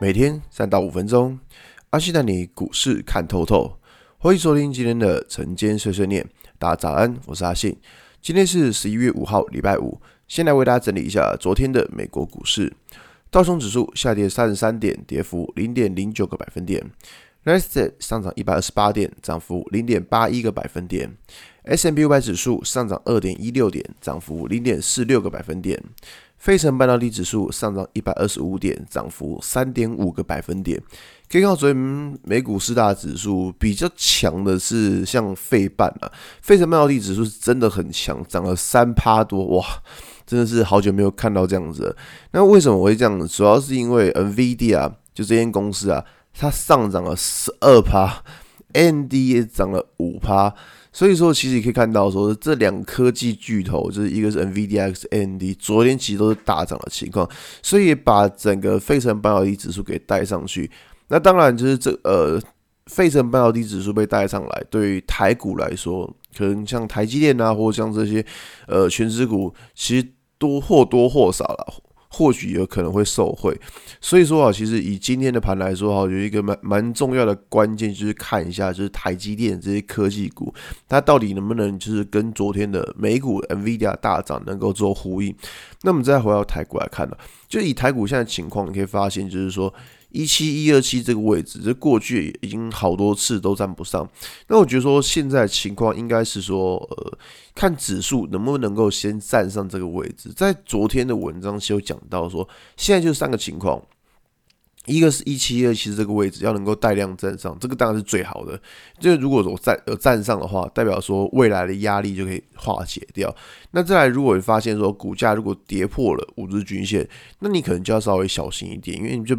每天三到五分钟，阿信带你股市看透透。欢迎收听今天的晨间碎碎念，大家早安，我是阿信。今天是十一月五号，礼拜五。先来为大家整理一下昨天的美国股市，道琼指数下跌三十三点，跌幅零点零九个百分点；纳斯达克上涨一百二十八点，涨幅零点八一个百分点；S&P 五百指数上涨二点一六点，涨幅零点四六个百分点。费城半导体指数上涨一百二十五点，涨幅三点五个百分点。可以看到，昨天美股四大指数比较强的是像费半啊，费城半导体指数是真的很强，涨了三趴多，哇，真的是好久没有看到这样子了。那为什么我会这样子？主要是因为 NVIDIA，就这间公司啊，它上涨了十二趴，AMD 也涨了五趴。所以说，其实你可以看到，说这两科技巨头，就是一个是 NVIDIA，一个是 AMD，昨天其实都是大涨的情况，所以把整个费城半导体指数给带上去。那当然就是这呃，费城半导体指数被带上来，对于台股来说，可能像台积电啊，或者像这些呃权值股，其实多或多或少了。或许有可能会受惠，所以说啊，其实以今天的盘来说哈，有一个蛮蛮重要的关键就是看一下，就是台积电这些科技股，它到底能不能就是跟昨天的美股 NVIDIA 大涨能够做呼应。那么再回到台股来看呢，就以台股现在情况，你可以发现就是说。一七一二七这个位置，这过去已经好多次都站不上。那我觉得说现在情况应该是说，呃，看指数能不能够先站上这个位置。在昨天的文章是有讲到说，现在就三个情况，一个是一七一二七这个位置要能够带量站上，这个当然是最好的。就如果说站呃站上的话，代表说未来的压力就可以化解掉。那再来，如果你发现说股价如果跌破了五日均线，那你可能就要稍微小心一点，因为你就。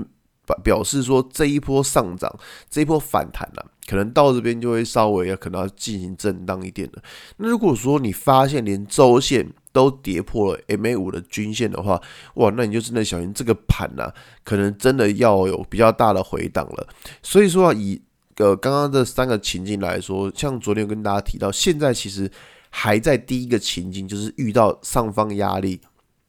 表示说这一波上涨，这一波反弹了，可能到这边就会稍微要可能要进行震荡一点了。那如果说你发现连周线都跌破了 MA 五的均线的话，哇，那你就真的小心这个盘呐，可能真的要有比较大的回档了。所以说以呃刚刚这三个情境来说，像昨天有跟大家提到，现在其实还在第一个情境，就是遇到上方压力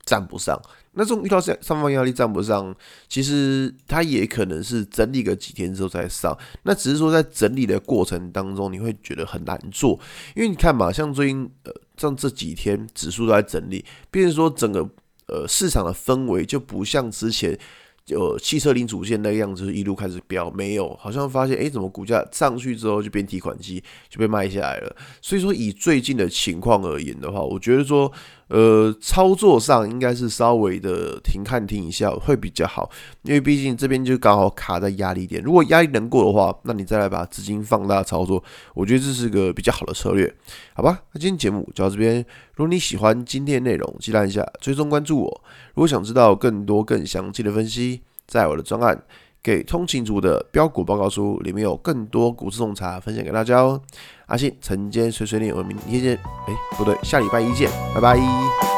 站不上。那这种遇到上上方压力站不上，其实它也可能是整理个几天之后再上。那只是说在整理的过程当中，你会觉得很难做，因为你看嘛，像最近呃，像这几天指数都在整理，变成说整个呃市场的氛围就不像之前。就汽车零主线那个样子，一路开始飙，没有，好像发现，哎，怎么股价上去之后就变提款机，就被卖下来了。所以说，以最近的情况而言的话，我觉得说，呃，操作上应该是稍微的停看停一下会比较好，因为毕竟这边就刚好卡在压力点。如果压力能过的话，那你再来把资金放大操作，我觉得这是个比较好的策略，好吧？那今天节目就到这边。如果你喜欢今天的内容，记得一下追踪关注我。如果想知道更多更详细的分析，在我的专案《给通勤族的标股报告书》里面有更多股市洞察分享给大家哦。阿信晨间碎碎念，我们明天见。哎，不对，下礼拜一见，拜拜。